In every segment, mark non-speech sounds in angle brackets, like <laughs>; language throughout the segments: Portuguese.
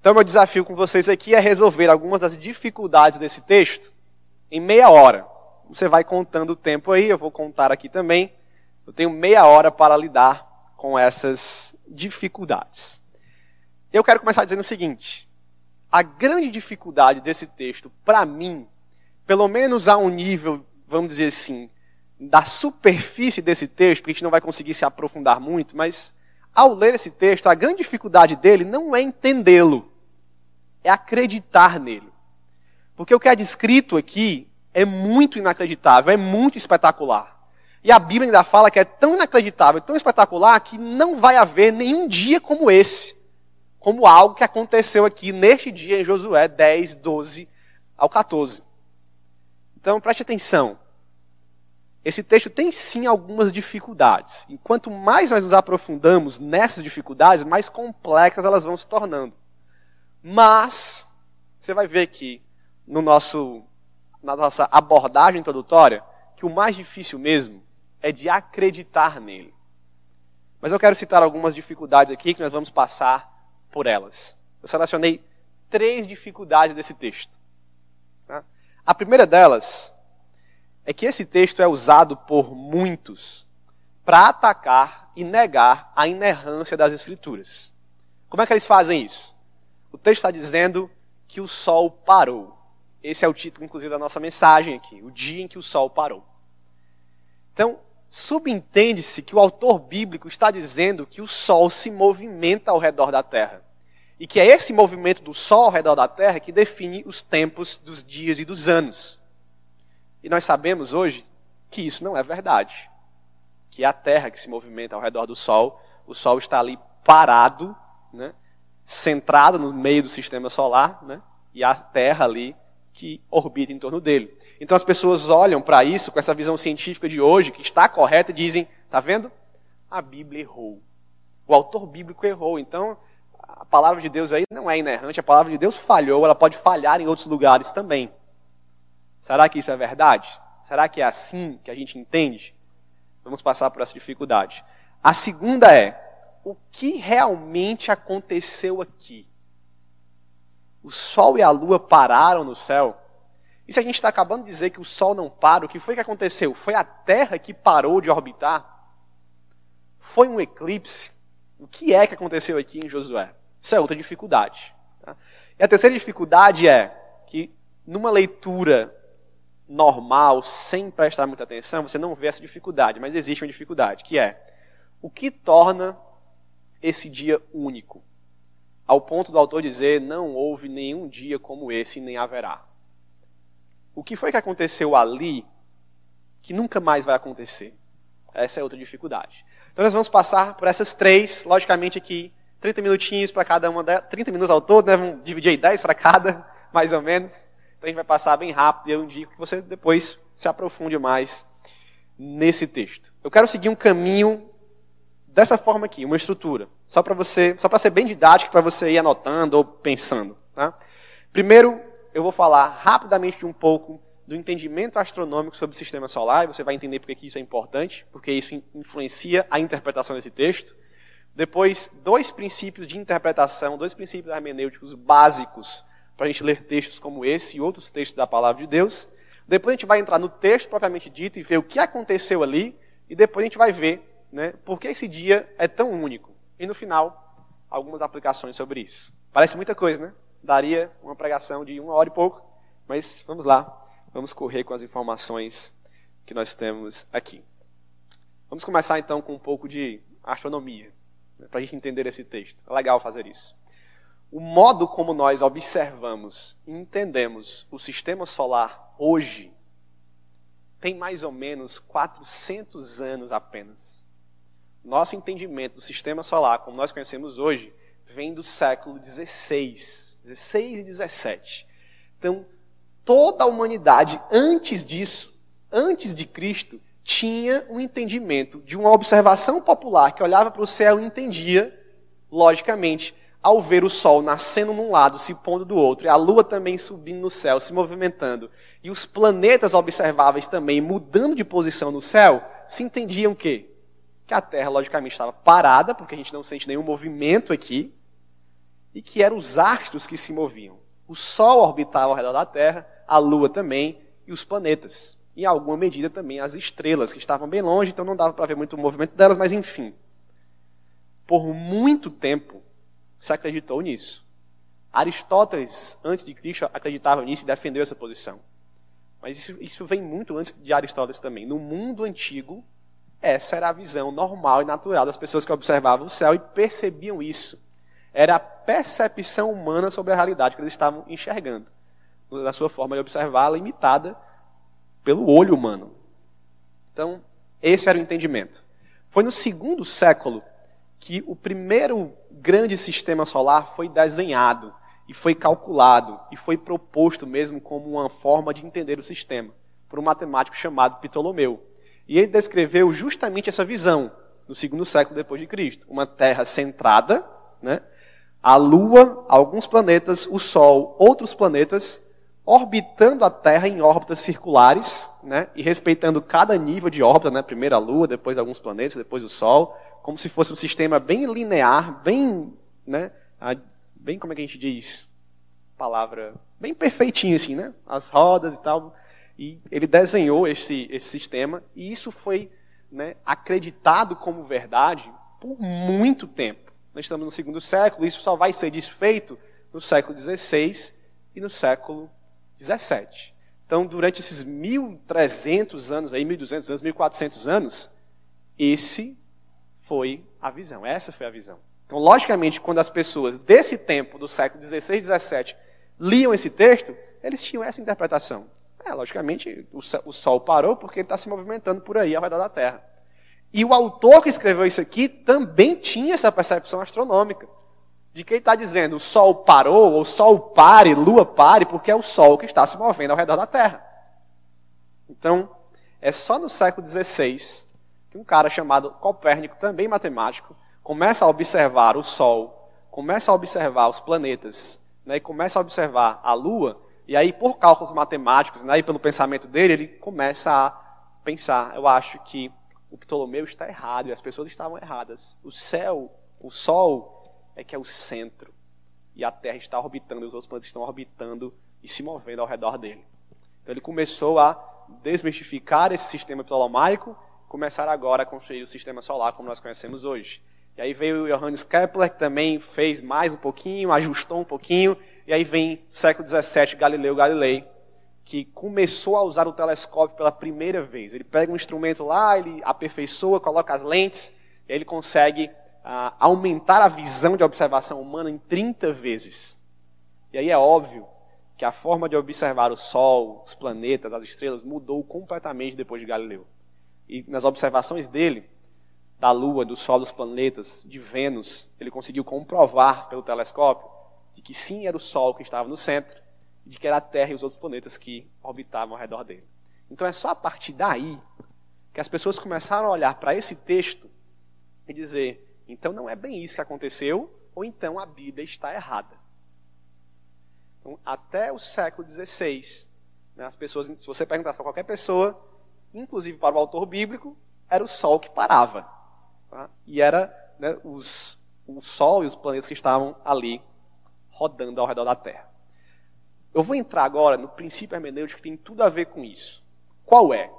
Então, meu desafio com vocês aqui é resolver algumas das dificuldades desse texto em meia hora. Você vai contando o tempo aí, eu vou contar aqui também. Eu tenho meia hora para lidar com essas dificuldades. Eu quero começar dizendo o seguinte: a grande dificuldade desse texto, para mim, pelo menos a um nível, vamos dizer assim, da superfície desse texto, porque a gente não vai conseguir se aprofundar muito, mas ao ler esse texto, a grande dificuldade dele não é entendê-lo, é acreditar nele. Porque o que é descrito aqui é muito inacreditável, é muito espetacular. E a Bíblia ainda fala que é tão inacreditável, tão espetacular, que não vai haver nenhum dia como esse, como algo que aconteceu aqui neste dia em Josué 10, 12 ao 14. Então preste atenção. Esse texto tem sim algumas dificuldades. E quanto mais nós nos aprofundamos nessas dificuldades, mais complexas elas vão se tornando. Mas, você vai ver que no nosso, na nossa abordagem introdutória, que o mais difícil mesmo é de acreditar nele. Mas eu quero citar algumas dificuldades aqui que nós vamos passar por elas. Eu selecionei três dificuldades desse texto. Tá? A primeira delas é que esse texto é usado por muitos para atacar e negar a inerrância das Escrituras. Como é que eles fazem isso? O texto está dizendo que o sol parou. Esse é o título, inclusive, da nossa mensagem aqui: o dia em que o sol parou. Então, subentende-se que o autor bíblico está dizendo que o sol se movimenta ao redor da terra. E que é esse movimento do sol ao redor da terra que define os tempos dos dias e dos anos. E nós sabemos hoje que isso não é verdade. Que é a Terra que se movimenta ao redor do Sol, o Sol está ali parado, né, centrado no meio do sistema solar, né, e a Terra ali que orbita em torno dele. Então as pessoas olham para isso com essa visão científica de hoje, que está correta, e dizem: está vendo? A Bíblia errou. O autor bíblico errou. Então a palavra de Deus aí não é inerrante, a palavra de Deus falhou, ela pode falhar em outros lugares também. Será que isso é verdade? Será que é assim que a gente entende? Vamos passar por essa dificuldade. A segunda é: o que realmente aconteceu aqui? O Sol e a Lua pararam no céu? E se a gente está acabando de dizer que o Sol não para, o que foi que aconteceu? Foi a Terra que parou de orbitar? Foi um eclipse? O que é que aconteceu aqui em Josué? Isso é outra dificuldade. Tá? E a terceira dificuldade é que, numa leitura normal, sem prestar muita atenção, você não vê essa dificuldade, mas existe uma dificuldade, que é o que torna esse dia único? Ao ponto do autor dizer: não houve nenhum dia como esse, nem haverá. O que foi que aconteceu ali que nunca mais vai acontecer? Essa é outra dificuldade. Então nós vamos passar por essas três, logicamente aqui, 30 minutinhos para cada uma delas, 30 minutos ao todo, né? vamos dividir aí 10 para cada, <laughs> mais ou menos. Então a gente vai passar bem rápido e eu indico que você depois se aprofunde mais nesse texto. Eu quero seguir um caminho dessa forma aqui, uma estrutura, só para você, só para ser bem didático para você ir anotando ou pensando, tá? Primeiro, eu vou falar rapidamente um pouco do entendimento astronômico sobre o sistema solar, e você vai entender porque isso é importante, porque isso influencia a interpretação desse texto. Depois, dois princípios de interpretação, dois princípios hermenêuticos básicos para a gente ler textos como esse e outros textos da palavra de Deus. Depois a gente vai entrar no texto propriamente dito e ver o que aconteceu ali. E depois a gente vai ver né, por que esse dia é tão único. E no final, algumas aplicações sobre isso. Parece muita coisa, né? Daria uma pregação de uma hora e pouco. Mas vamos lá. Vamos correr com as informações que nós temos aqui. Vamos começar então com um pouco de astronomia, né, para a gente entender esse texto. É legal fazer isso o modo como nós observamos e entendemos o sistema solar hoje tem mais ou menos 400 anos apenas. Nosso entendimento do sistema solar, como nós conhecemos hoje, vem do século XVI, 16 e 17. Então, toda a humanidade antes disso, antes de Cristo, tinha um entendimento de uma observação popular que olhava para o céu e entendia, logicamente, ao ver o sol nascendo num lado, se pondo do outro, e a lua também subindo no céu, se movimentando, e os planetas observáveis também mudando de posição no céu, se entendiam que que a Terra logicamente estava parada, porque a gente não sente nenhum movimento aqui, e que eram os astros que se moviam. O Sol orbitava ao redor da Terra, a Lua também e os planetas. Em alguma medida, também as estrelas, que estavam bem longe, então não dava para ver muito o movimento delas, mas enfim. Por muito tempo se acreditou nisso. Aristóteles, antes de Cristo, acreditava nisso e defendeu essa posição. Mas isso, isso vem muito antes de Aristóteles também. No mundo antigo, essa era a visão normal e natural das pessoas que observavam o céu e percebiam isso. Era a percepção humana sobre a realidade que eles estavam enxergando. Na sua forma de observar, limitada pelo olho humano. Então, esse era o entendimento. Foi no segundo século que o primeiro grande sistema solar foi desenhado e foi calculado e foi proposto mesmo como uma forma de entender o sistema por um matemático chamado Ptolomeu. E ele descreveu justamente essa visão no segundo século depois de Cristo, uma Terra centrada, né? A Lua, alguns planetas, o Sol, outros planetas orbitando a Terra em órbitas circulares, né? E respeitando cada nível de órbita, né? Primeiro a Lua, depois alguns planetas, depois o Sol, como se fosse um sistema bem linear, bem, né? bem como é que a gente diz? Palavra bem perfeitinho assim, né? As rodas e tal. E ele desenhou esse, esse sistema e isso foi né, acreditado como verdade por muito tempo. Nós estamos no segundo século, isso só vai ser desfeito no século XVI e no século XVII. Então, durante esses 1.300 anos, aí, 1.200 anos, 1.400 anos, esse foi a visão, essa foi a visão. Então, logicamente, quando as pessoas desse tempo, do século XVI e XVII, liam esse texto, eles tinham essa interpretação. É, logicamente, o Sol parou porque ele está se movimentando por aí ao redor da Terra. E o autor que escreveu isso aqui também tinha essa percepção astronômica. De que ele está dizendo o Sol parou, ou Sol pare, Lua pare, porque é o Sol que está se movendo ao redor da Terra. Então, é só no século XVI que um cara chamado Copérnico, também matemático, começa a observar o Sol, começa a observar os planetas, né, e começa a observar a Lua, e aí, por cálculos matemáticos, né, e pelo pensamento dele, ele começa a pensar: eu acho que o Ptolomeu está errado e as pessoas estavam erradas. O céu, o Sol, é que é o centro. E a Terra está orbitando, os outros planetas estão orbitando e se movendo ao redor dele. Então ele começou a desmistificar esse sistema ptolomaico, começar agora a construir o sistema solar como nós conhecemos hoje. E aí veio Johannes Kepler, que também fez mais um pouquinho, ajustou um pouquinho. E aí vem século XVII, Galileu Galilei, que começou a usar o telescópio pela primeira vez. Ele pega um instrumento lá, ele aperfeiçoa, coloca as lentes, e aí ele consegue ah, aumentar a visão de observação humana em 30 vezes. E aí é óbvio que a forma de observar o Sol, os planetas, as estrelas mudou completamente depois de Galileu. E nas observações dele, da Lua, do Sol, dos planetas, de Vênus, ele conseguiu comprovar pelo telescópio de que sim era o Sol que estava no centro, e de que era a Terra e os outros planetas que orbitavam ao redor dele. Então é só a partir daí que as pessoas começaram a olhar para esse texto e dizer: então não é bem isso que aconteceu, ou então a Bíblia está errada. Então, até o século XVI, né, as pessoas, se você perguntasse para qualquer pessoa, inclusive para o autor bíblico, era o Sol que parava. Tá? E era né, os, o Sol e os planetas que estavam ali rodando ao redor da Terra. Eu vou entrar agora no princípio hermenêutico que tem tudo a ver com isso. Qual é?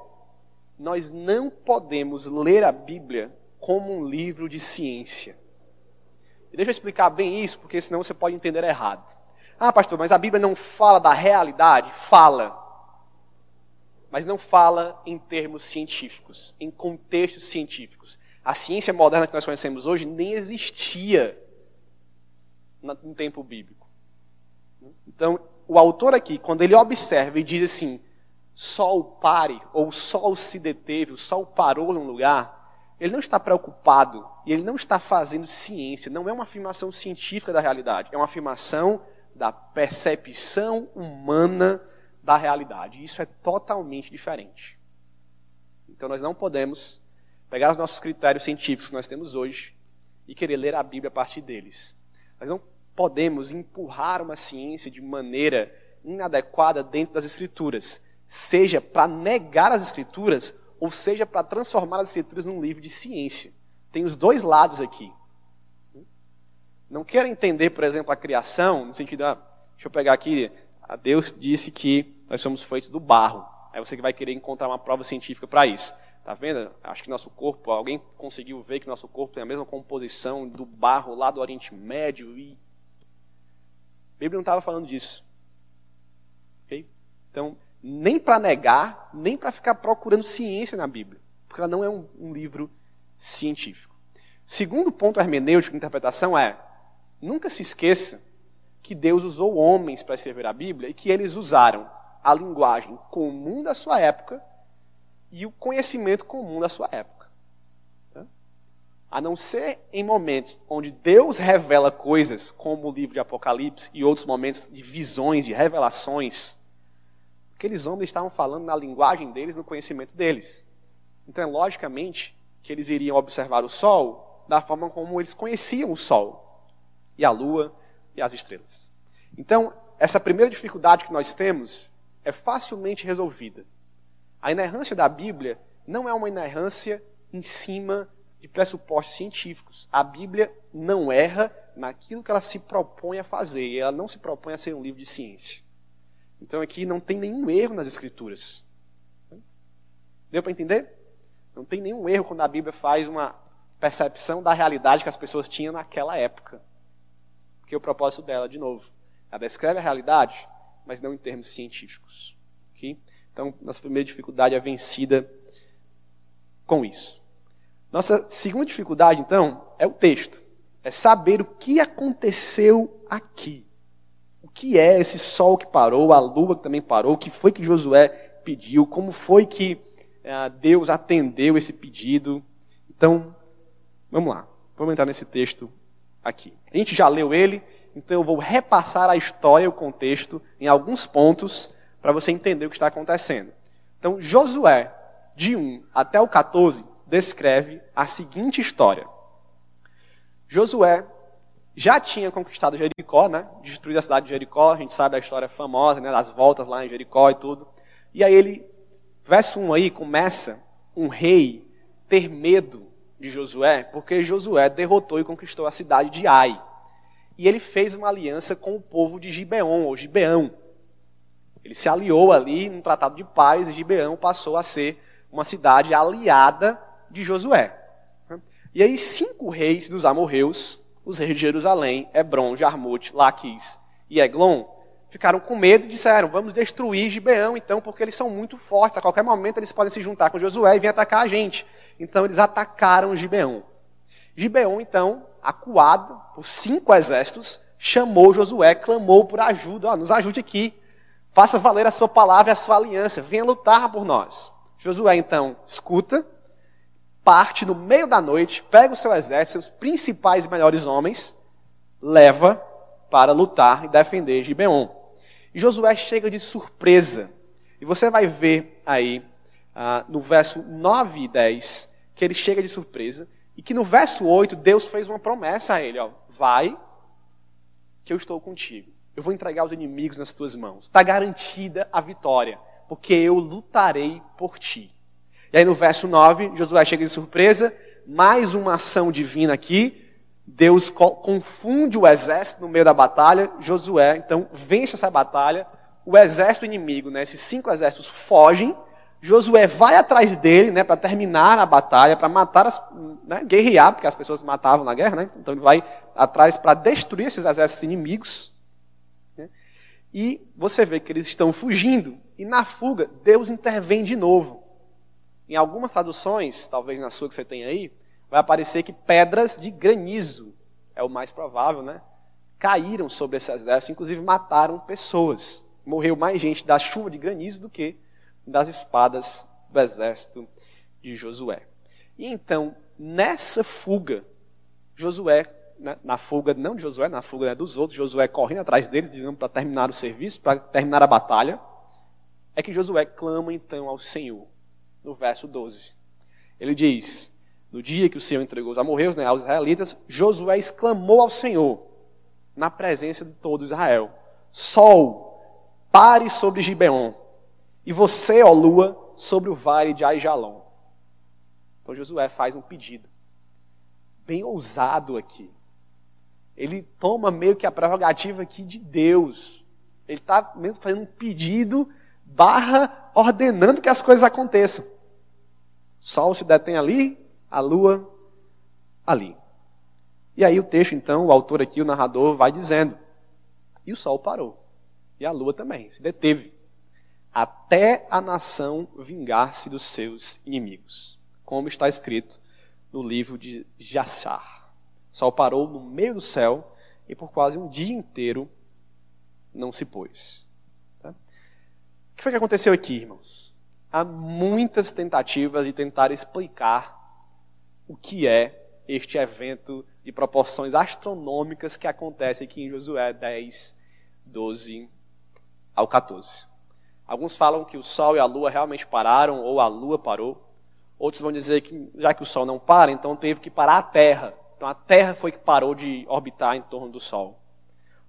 Nós não podemos ler a Bíblia como um livro de ciência. E deixa eu explicar bem isso, porque senão você pode entender errado. Ah, pastor, mas a Bíblia não fala da realidade? Fala. Mas não fala em termos científicos, em contextos científicos. A ciência moderna que nós conhecemos hoje nem existia no tempo bíblico. Então, o autor aqui, quando ele observa e diz assim: sol pare, ou sol se deteve, o sol parou num lugar, ele não está preocupado e ele não está fazendo ciência, não é uma afirmação científica da realidade, é uma afirmação da percepção humana da realidade. Isso é totalmente diferente. Então, nós não podemos pegar os nossos critérios científicos que nós temos hoje e querer ler a Bíblia a partir deles. Nós não podemos empurrar uma ciência de maneira inadequada dentro das Escrituras, seja para negar as Escrituras ou seja para transformar as Escrituras num livro de ciência. Tem os dois lados aqui. não queira entender, por exemplo, a criação, no sentido, ah, deixa eu pegar aqui, Deus disse que nós somos feitos do barro. Aí você que vai querer encontrar uma prova científica para isso. Tá vendo? Acho que nosso corpo, alguém conseguiu ver que nosso corpo tem a mesma composição do barro lá do Oriente Médio e a Bíblia não estava falando disso. Okay? Então, nem para negar, nem para ficar procurando ciência na Bíblia, porque ela não é um, um livro científico. Segundo ponto hermenêutico de interpretação é Nunca se esqueça que Deus usou homens para escrever a Bíblia e que eles usaram a linguagem comum da sua época e o conhecimento comum da sua época. A não ser em momentos onde Deus revela coisas, como o livro de Apocalipse e outros momentos de visões, de revelações, aqueles homens estavam falando na linguagem deles, no conhecimento deles. Então, logicamente, que eles iriam observar o sol da forma como eles conheciam o sol e a lua e as estrelas. Então, essa primeira dificuldade que nós temos é facilmente resolvida. A inerrância da Bíblia não é uma inerrância em cima de pressupostos científicos. A Bíblia não erra naquilo que ela se propõe a fazer, e ela não se propõe a ser um livro de ciência. Então aqui não tem nenhum erro nas Escrituras. Deu para entender? Não tem nenhum erro quando a Bíblia faz uma percepção da realidade que as pessoas tinham naquela época que é o propósito dela, de novo. Ela descreve a realidade, mas não em termos científicos. Okay? Então, nossa primeira dificuldade é vencida com isso. Nossa segunda dificuldade, então, é o texto. É saber o que aconteceu aqui. O que é esse sol que parou, a lua que também parou, o que foi que Josué pediu, como foi que uh, Deus atendeu esse pedido. Então, vamos lá. Vamos entrar nesse texto aqui. A gente já leu ele, então eu vou repassar a história o contexto em alguns pontos para você entender o que está acontecendo. Então, Josué, de 1 até o 14, descreve a seguinte história. Josué já tinha conquistado Jericó, né? destruído a cidade de Jericó, a gente sabe a história famosa, né? das voltas lá em Jericó e tudo. E aí ele, verso 1 aí, começa um rei ter medo de Josué, porque Josué derrotou e conquistou a cidade de Ai. E ele fez uma aliança com o povo de Gibeon, ou Gibeão. Ele se aliou ali num tratado de paz e Gibeão passou a ser uma cidade aliada de Josué. E aí cinco reis dos amorreus, os reis de Jerusalém, Hebron, Jarmute, Laquis e Eglon, ficaram com medo e disseram: Vamos destruir Gibeão, então, porque eles são muito fortes. A qualquer momento eles podem se juntar com Josué e vir atacar a gente. Então eles atacaram Gibeão. Gibeão, então, acuado por cinco exércitos, chamou Josué, clamou por ajuda: nos ajude aqui, faça valer a sua palavra e a sua aliança, venha lutar por nós. Josué, então, escuta, parte no meio da noite, pega o seu exército, seus principais e melhores homens, leva para lutar e defender Gibeon. E Josué chega de surpresa. E você vai ver aí, ah, no verso 9 e 10, que ele chega de surpresa. E que no verso 8, Deus fez uma promessa a ele: ó, vai, que eu estou contigo. Eu vou entregar os inimigos nas tuas mãos. Está garantida a vitória, porque eu lutarei por ti. E aí no verso 9, Josué chega de surpresa, mais uma ação divina aqui, Deus confunde o exército no meio da batalha. Josué, então, vence essa batalha. O exército inimigo, né, esses cinco exércitos fogem. Josué vai atrás dele né, para terminar a batalha, para matar, as, né, guerrear, porque as pessoas matavam na guerra. Né, então ele vai atrás para destruir esses exércitos inimigos. E você vê que eles estão fugindo. E na fuga, Deus intervém de novo. Em algumas traduções, talvez na sua que você tem aí, vai aparecer que pedras de granizo, é o mais provável, né? Caíram sobre esse exército, inclusive mataram pessoas. Morreu mais gente da chuva de granizo do que das espadas do exército de Josué. E então, nessa fuga, Josué, né, na fuga não de Josué, na fuga né, dos outros, Josué correndo atrás deles, digamos, para terminar o serviço, para terminar a batalha, é que Josué clama então ao Senhor, no verso 12. Ele diz: no dia que o Senhor entregou os amorreus, né, aos israelitas, Josué exclamou ao Senhor, na presença de todo Israel: Sol, pare sobre Gibeon, e você, ó lua, sobre o vale de Aijalon. Então Josué faz um pedido, bem ousado aqui. Ele toma meio que a prerrogativa aqui de Deus. Ele está mesmo fazendo um pedido, barra, ordenando que as coisas aconteçam. Sol se detém ali, a lua ali. E aí o texto, então, o autor aqui, o narrador, vai dizendo: e o sol parou, e a lua também, se deteve, até a nação vingar-se dos seus inimigos, como está escrito no livro de Jassar. O sol parou no meio do céu e por quase um dia inteiro não se pôs. Tá? O que foi que aconteceu aqui, irmãos? Há muitas tentativas de tentar explicar o que é este evento de proporções astronômicas que acontece aqui em Josué 10, 12 ao 14. Alguns falam que o Sol e a Lua realmente pararam, ou a Lua parou. Outros vão dizer que, já que o Sol não para, então teve que parar a Terra. Então a Terra foi que parou de orbitar em torno do Sol.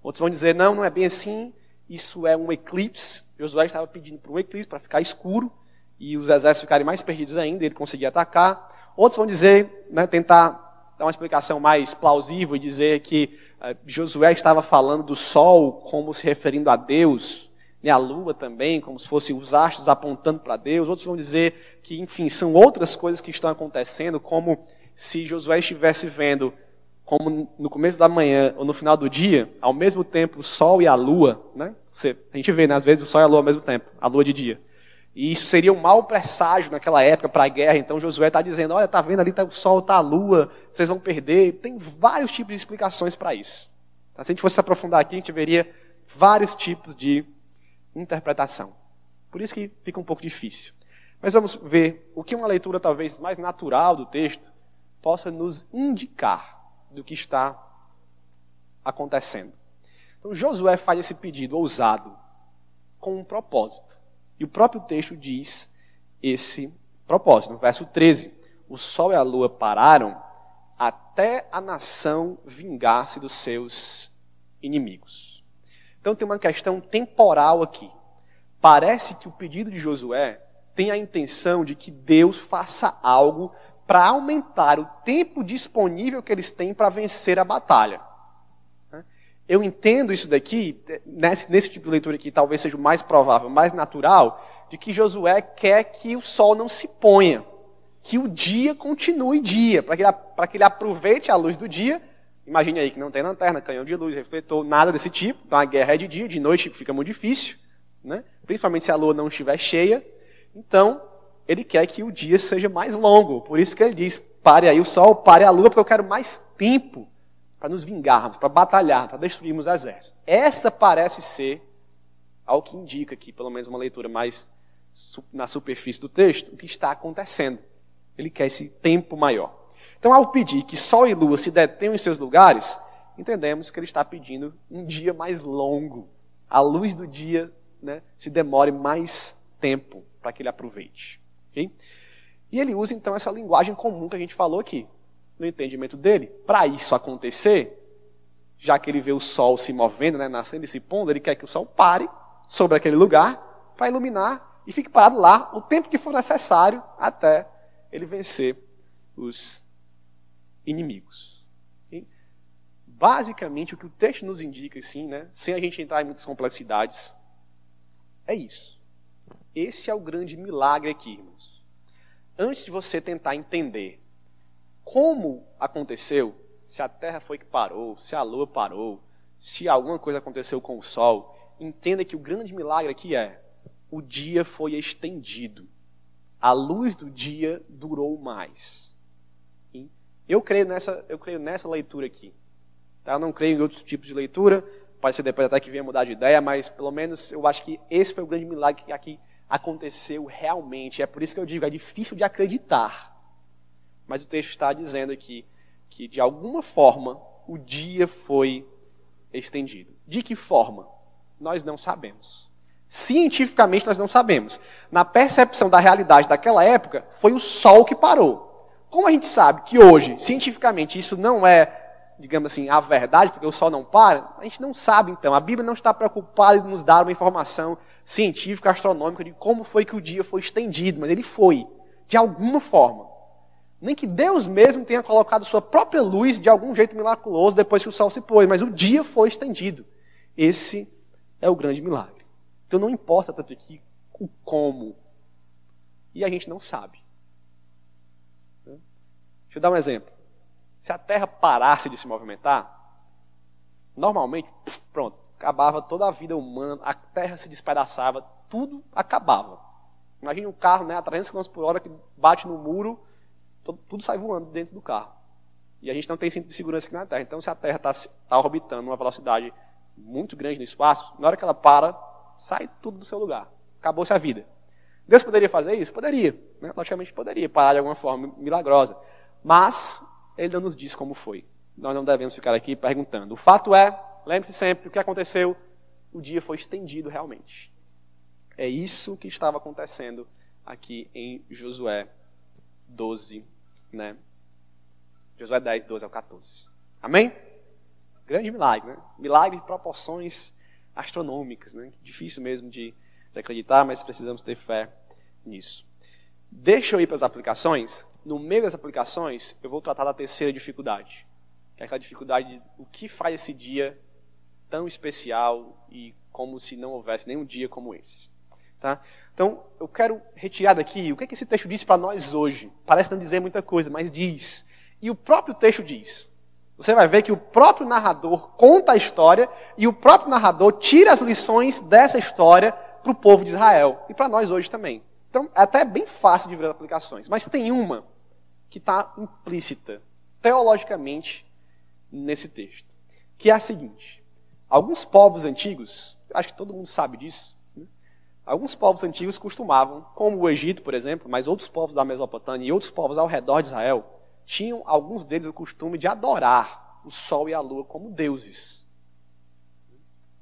Outros vão dizer, não, não é bem assim, isso é um eclipse. Josué estava pedindo para um eclipse, para ficar escuro, e os exércitos ficarem mais perdidos ainda, ele conseguia atacar. Outros vão dizer, né, tentar dar uma explicação mais plausível e dizer que uh, Josué estava falando do sol como se referindo a Deus, e a lua também, como se fossem os astros apontando para Deus. Outros vão dizer que, enfim, são outras coisas que estão acontecendo, como se Josué estivesse vendo, como no começo da manhã ou no final do dia, ao mesmo tempo o sol e a lua, né? Você, a gente vê, né, às vezes, o sol e a lua ao mesmo tempo, a lua de dia. E isso seria um mau presságio naquela época para a guerra. Então Josué está dizendo: olha, está vendo ali tá o sol, está a lua, vocês vão perder. Tem vários tipos de explicações para isso. Então, se a gente fosse se aprofundar aqui, a gente veria vários tipos de interpretação. Por isso que fica um pouco difícil. Mas vamos ver o que uma leitura talvez mais natural do texto possa nos indicar do que está acontecendo. Então Josué faz esse pedido ousado com um propósito. E o próprio texto diz esse propósito. No verso 13: O sol e a lua pararam até a nação vingar-se dos seus inimigos. Então tem uma questão temporal aqui. Parece que o pedido de Josué tem a intenção de que Deus faça algo para aumentar o tempo disponível que eles têm para vencer a batalha. Eu entendo isso daqui, nesse, nesse tipo de leitura aqui, talvez seja o mais provável, mais natural, de que Josué quer que o sol não se ponha, que o dia continue dia, para que, ele, que ele aproveite a luz do dia. Imagine aí que não tem lanterna, canhão de luz, refletor, nada desse tipo. Então a guerra é de dia, de noite fica muito difícil, né? principalmente se a lua não estiver cheia. Então, ele quer que o dia seja mais longo. Por isso que ele diz: pare aí o sol, pare a lua, porque eu quero mais tempo para nos vingarmos, para batalhar, para destruirmos exércitos. Essa parece ser, ao que indica aqui, pelo menos uma leitura mais na superfície do texto, o que está acontecendo. Ele quer esse tempo maior. Então, ao pedir que Sol e Lua se detenham em seus lugares, entendemos que ele está pedindo um dia mais longo. A luz do dia né, se demore mais tempo para que ele aproveite. Okay? E ele usa então essa linguagem comum que a gente falou aqui no entendimento dele, para isso acontecer, já que ele vê o sol se movendo, né, nascendo e se pondo, ele quer que o sol pare sobre aquele lugar para iluminar e fique parado lá o tempo que for necessário até ele vencer os inimigos. Okay? Basicamente, o que o texto nos indica, assim, né, sem a gente entrar em muitas complexidades, é isso. Esse é o grande milagre aqui, irmãos. Antes de você tentar entender como aconteceu, se a Terra foi que parou, se a Lua parou, se alguma coisa aconteceu com o Sol, entenda que o grande milagre aqui é o dia foi estendido. A luz do dia durou mais. Eu creio nessa, eu creio nessa leitura aqui. Tá? Eu não creio em outros tipos de leitura. Pode ser depois até que venha mudar de ideia, mas pelo menos eu acho que esse foi o grande milagre que aqui aconteceu realmente. É por isso que eu digo, é difícil de acreditar. Mas o texto está dizendo aqui que, de alguma forma, o dia foi estendido. De que forma? Nós não sabemos. Cientificamente, nós não sabemos. Na percepção da realidade daquela época, foi o sol que parou. Como a gente sabe que hoje, cientificamente, isso não é, digamos assim, a verdade, porque o sol não para, a gente não sabe então. A Bíblia não está preocupada em nos dar uma informação científica, astronômica, de como foi que o dia foi estendido, mas ele foi, de alguma forma. Nem que Deus mesmo tenha colocado sua própria luz de algum jeito miraculoso depois que o sol se pôs, mas o dia foi estendido. Esse é o grande milagre. Então não importa tanto aqui o como. E a gente não sabe. Deixa eu dar um exemplo. Se a Terra parasse de se movimentar, normalmente, pronto, acabava toda a vida humana, a Terra se despedaçava, tudo acabava. Imagine um carro né, a 300 km por hora que bate no muro, tudo, sai voando dentro do carro. E a gente não tem cinto de segurança aqui na Terra. Então, se a Terra está tá orbitando uma velocidade muito grande no espaço, na hora que ela para, sai tudo do seu lugar. Acabou-se a vida. Deus poderia fazer isso? Poderia. Né? Logicamente poderia, parar de alguma forma milagrosa. Mas ele não nos diz como foi. Nós não devemos ficar aqui perguntando. O fato é, lembre-se sempre, o que aconteceu, o dia foi estendido realmente. É isso que estava acontecendo aqui em Josué 12, né? Josué 10, 12 ao 14. Amém? Grande milagre, né? Milagre de proporções astronômicas, né? Difícil mesmo de, de acreditar, mas precisamos ter fé nisso. Deixa eu ir para as aplicações. No meio das aplicações, eu vou tratar da terceira dificuldade. Que é aquela dificuldade de o que faz esse dia tão especial e como se não houvesse nenhum dia como esse. Tá? Então, eu quero retirar daqui o que, é que esse texto diz para nós hoje. Parece não dizer muita coisa, mas diz. E o próprio texto diz. Você vai ver que o próprio narrador conta a história e o próprio narrador tira as lições dessa história para o povo de Israel e para nós hoje também. Então, é até bem fácil de ver as aplicações. Mas tem uma que está implícita, teologicamente, nesse texto, que é a seguinte: alguns povos antigos, acho que todo mundo sabe disso, Alguns povos antigos costumavam, como o Egito, por exemplo, mas outros povos da Mesopotâmia e outros povos ao redor de Israel, tinham alguns deles o costume de adorar o sol e a lua como deuses.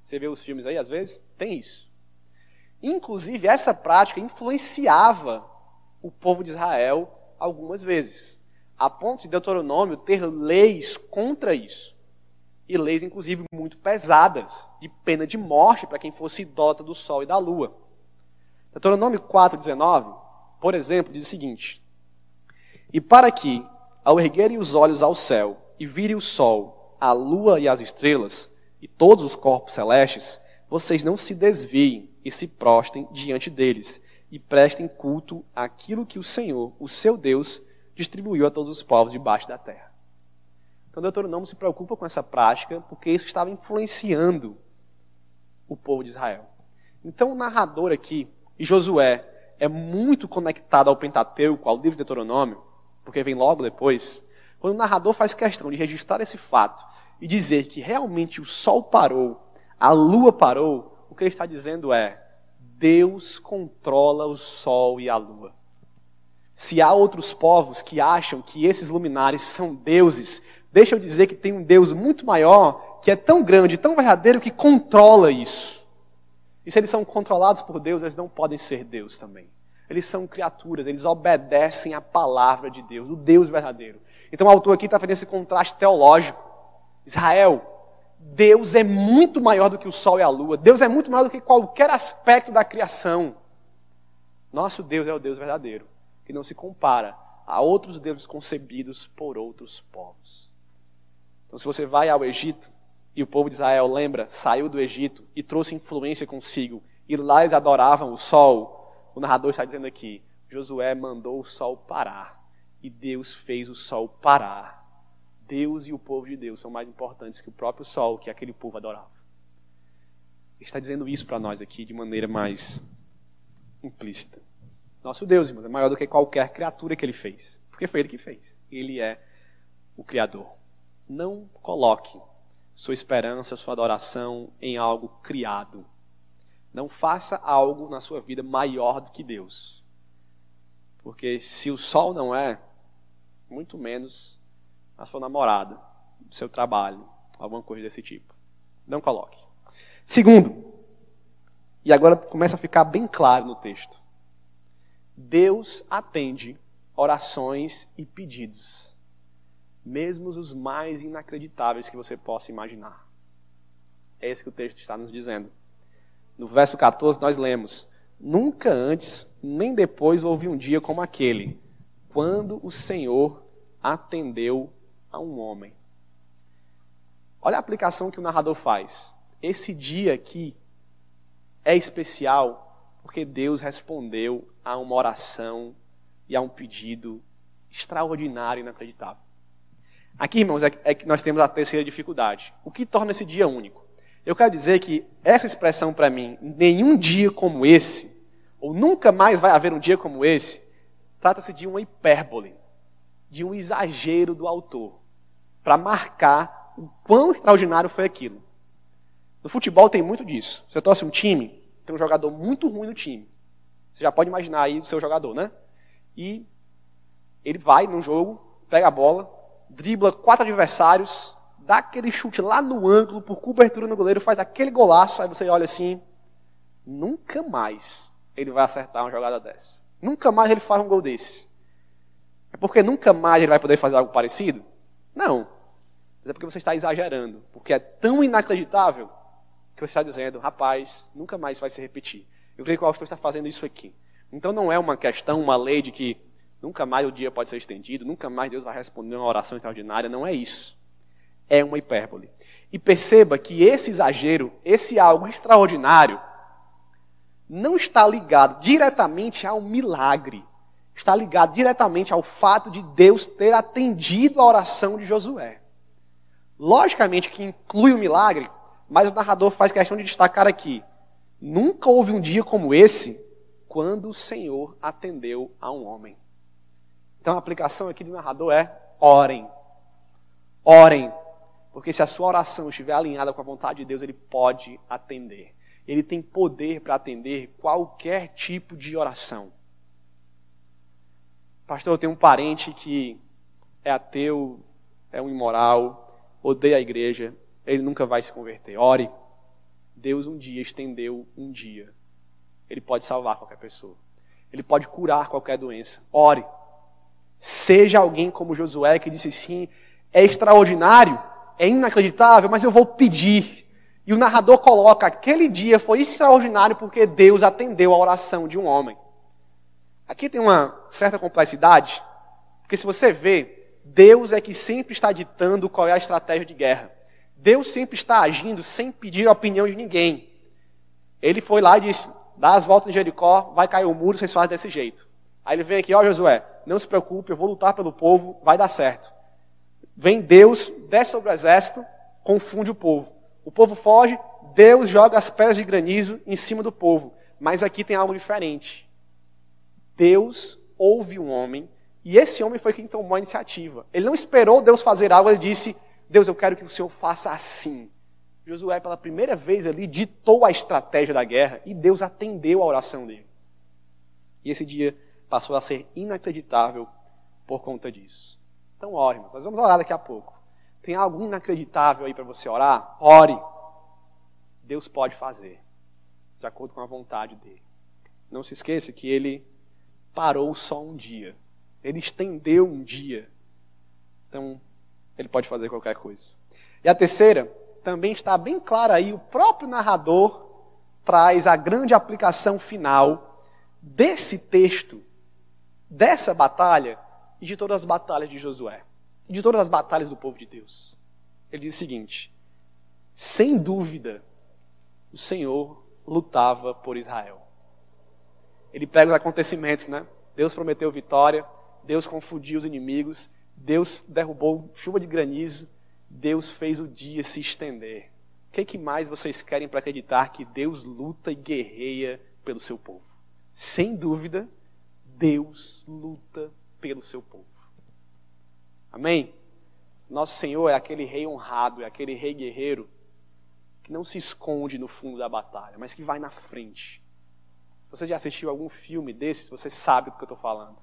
Você vê os filmes aí, às vezes, tem isso. Inclusive, essa prática influenciava o povo de Israel algumas vezes, a ponto de Deuteronômio ter leis contra isso. E leis, inclusive, muito pesadas, de pena de morte para quem fosse idólatra do sol e da lua. Deuteronômio 4,19, por exemplo, diz o seguinte: E para que, ao erguerem os olhos ao céu e virem o sol, a lua e as estrelas, e todos os corpos celestes, vocês não se desviem e se prostem diante deles, e prestem culto àquilo que o Senhor, o seu Deus, distribuiu a todos os povos debaixo da terra. Então, Deuteronômio se preocupa com essa prática, porque isso estava influenciando o povo de Israel. Então, o narrador aqui, e Josué é muito conectado ao Pentateuco, ao livro de Deuteronômio, porque vem logo depois, quando o narrador faz questão de registrar esse fato e dizer que realmente o sol parou, a lua parou, o que ele está dizendo é: Deus controla o sol e a lua. Se há outros povos que acham que esses luminares são deuses, deixa eu dizer que tem um Deus muito maior, que é tão grande, tão verdadeiro, que controla isso. E se eles são controlados por Deus, eles não podem ser Deus também. Eles são criaturas, eles obedecem à palavra de Deus, o Deus verdadeiro. Então o autor aqui está fazendo esse contraste teológico. Israel, Deus é muito maior do que o sol e a lua. Deus é muito maior do que qualquer aspecto da criação. Nosso Deus é o Deus verdadeiro, que não se compara a outros deuses concebidos por outros povos. Então, se você vai ao Egito, e o povo de Israel, lembra, saiu do Egito e trouxe influência consigo. E lá eles adoravam o sol. O narrador está dizendo aqui: Josué mandou o sol parar. E Deus fez o sol parar. Deus e o povo de Deus são mais importantes que o próprio sol que aquele povo adorava. Ele está dizendo isso para nós aqui de maneira mais implícita. Nosso Deus, irmãos, é maior do que qualquer criatura que ele fez. Porque foi ele que fez. Ele é o Criador. Não coloque sua esperança, sua adoração em algo criado. Não faça algo na sua vida maior do que Deus. Porque se o sol não é, muito menos a sua namorada, o seu trabalho, alguma coisa desse tipo. Não coloque. Segundo, e agora começa a ficar bem claro no texto. Deus atende orações e pedidos mesmo os mais inacreditáveis que você possa imaginar. É isso que o texto está nos dizendo. No verso 14 nós lemos: Nunca antes nem depois houve um dia como aquele. quando o Senhor atendeu a um homem. Olha a aplicação que o narrador faz. Esse dia aqui é especial porque Deus respondeu a uma oração e a um pedido extraordinário e inacreditável. Aqui, irmãos, é, é que nós temos a terceira dificuldade. O que torna esse dia único? Eu quero dizer que essa expressão para mim, nenhum dia como esse, ou nunca mais vai haver um dia como esse, trata-se de uma hipérbole, de um exagero do autor, para marcar o quão extraordinário foi aquilo. No futebol tem muito disso. Você torce um time, tem um jogador muito ruim no time. Você já pode imaginar aí o seu jogador, né? E ele vai num jogo, pega a bola, dribla quatro adversários, dá aquele chute lá no ângulo, por cobertura no goleiro, faz aquele golaço, aí você olha assim, nunca mais ele vai acertar uma jogada dessa. Nunca mais ele faz um gol desse. É porque nunca mais ele vai poder fazer algo parecido? Não. Mas é porque você está exagerando. Porque é tão inacreditável que você está dizendo, rapaz, nunca mais vai se repetir. Eu creio que o autor está fazendo isso aqui. Então não é uma questão, uma lei de que nunca mais o dia pode ser estendido, nunca mais Deus vai responder uma oração extraordinária. Não é isso é uma hipérbole. E perceba que esse exagero, esse algo extraordinário, não está ligado diretamente ao milagre. Está ligado diretamente ao fato de Deus ter atendido a oração de Josué. Logicamente que inclui o milagre, mas o narrador faz questão de destacar aqui: nunca houve um dia como esse quando o Senhor atendeu a um homem. Então a aplicação aqui do narrador é: orem. Orem porque se a sua oração estiver alinhada com a vontade de Deus, ele pode atender. Ele tem poder para atender qualquer tipo de oração. Pastor, eu tenho um parente que é ateu, é um imoral, odeia a igreja, ele nunca vai se converter. Ore. Deus um dia estendeu um dia. Ele pode salvar qualquer pessoa. Ele pode curar qualquer doença. Ore. Seja alguém como Josué que disse sim, é extraordinário é inacreditável, mas eu vou pedir. E o narrador coloca: aquele dia foi extraordinário porque Deus atendeu a oração de um homem. Aqui tem uma certa complexidade, porque se você vê, Deus é que sempre está ditando qual é a estratégia de guerra. Deus sempre está agindo sem pedir a opinião de ninguém. Ele foi lá e disse: dá as voltas em Jericó, vai cair o muro, vocês fazem desse jeito. Aí ele vem aqui: ó Josué, não se preocupe, eu vou lutar pelo povo, vai dar certo. Vem Deus, desce sobre o exército, confunde o povo. O povo foge, Deus joga as pedras de granizo em cima do povo. Mas aqui tem algo diferente. Deus ouve um homem, e esse homem foi quem tomou a iniciativa. Ele não esperou Deus fazer algo, ele disse: Deus, eu quero que o Senhor faça assim. Josué, pela primeira vez ali, ditou a estratégia da guerra e Deus atendeu a oração dele. E esse dia passou a ser inacreditável por conta disso. Então ore, irmãos. Nós vamos orar daqui a pouco. Tem algo inacreditável aí para você orar? Ore. Deus pode fazer, de acordo com a vontade dele. Não se esqueça que ele parou só um dia. Ele estendeu um dia. Então, ele pode fazer qualquer coisa. E a terceira, também está bem clara aí, o próprio narrador traz a grande aplicação final desse texto, dessa batalha, e de todas as batalhas de Josué, e de todas as batalhas do povo de Deus. Ele diz o seguinte: sem dúvida, o Senhor lutava por Israel. Ele pega os acontecimentos, né? Deus prometeu vitória, Deus confundiu os inimigos, Deus derrubou chuva de granizo, Deus fez o dia se estender. O que, que mais vocês querem para acreditar que Deus luta e guerreia pelo seu povo? Sem dúvida, Deus luta pelo seu povo. Amém? Nosso Senhor é aquele rei honrado, é aquele rei guerreiro que não se esconde no fundo da batalha, mas que vai na frente. Você já assistiu algum filme desses, você sabe do que eu estou falando.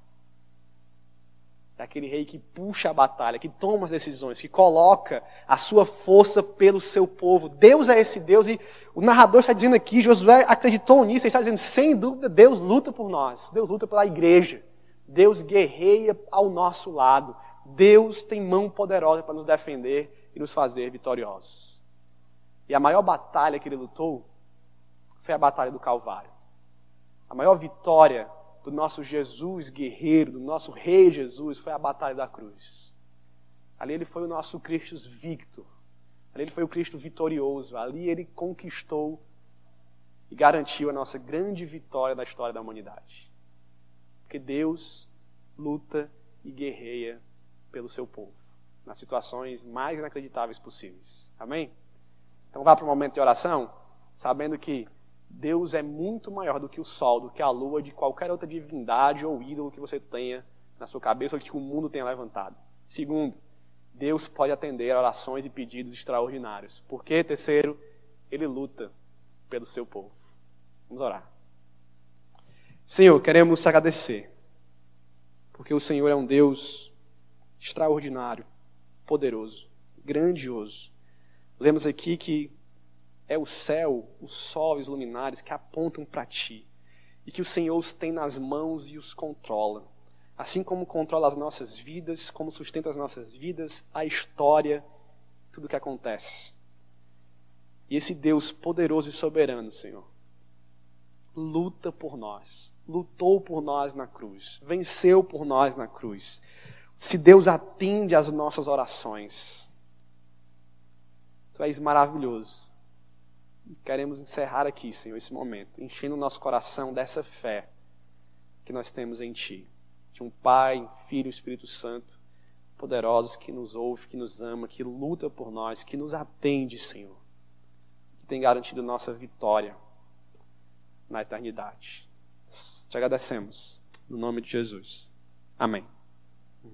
É aquele rei que puxa a batalha, que toma as decisões, que coloca a sua força pelo seu povo. Deus é esse Deus e o narrador está dizendo aqui, Josué acreditou nisso, ele está dizendo, sem dúvida, Deus luta por nós, Deus luta pela igreja. Deus guerreia ao nosso lado. Deus tem mão poderosa para nos defender e nos fazer vitoriosos. E a maior batalha que ele lutou foi a batalha do Calvário. A maior vitória do nosso Jesus guerreiro, do nosso Rei Jesus, foi a batalha da cruz. Ali ele foi o nosso Cristo victor. Ali ele foi o Cristo vitorioso. Ali ele conquistou e garantiu a nossa grande vitória da história da humanidade. Porque Deus luta e guerreia pelo seu povo, nas situações mais inacreditáveis possíveis. Amém? Então vá para o momento de oração, sabendo que Deus é muito maior do que o sol, do que a lua, de qualquer outra divindade ou ídolo que você tenha na sua cabeça ou que o mundo tenha levantado. Segundo, Deus pode atender a orações e pedidos extraordinários. Porque, terceiro, Ele luta pelo seu povo. Vamos orar. Senhor, queremos agradecer, porque o Senhor é um Deus extraordinário, poderoso, grandioso. Lemos aqui que é o céu, o sol e os luminares que apontam para ti. E que o Senhor os tem nas mãos e os controla. Assim como controla as nossas vidas, como sustenta as nossas vidas, a história, tudo o que acontece. E esse Deus poderoso e soberano, Senhor, luta por nós, lutou por nós na cruz, venceu por nós na cruz. Se Deus atende às nossas orações, Tu és maravilhoso. Queremos encerrar aqui, Senhor, esse momento, enchendo o nosso coração dessa fé que nós temos em Ti. De um Pai, Filho e Espírito Santo, poderosos, que nos ouve, que nos ama, que luta por nós, que nos atende, Senhor. Que tem garantido nossa vitória na eternidade. Te agradecemos. No nome de Jesus. Amém.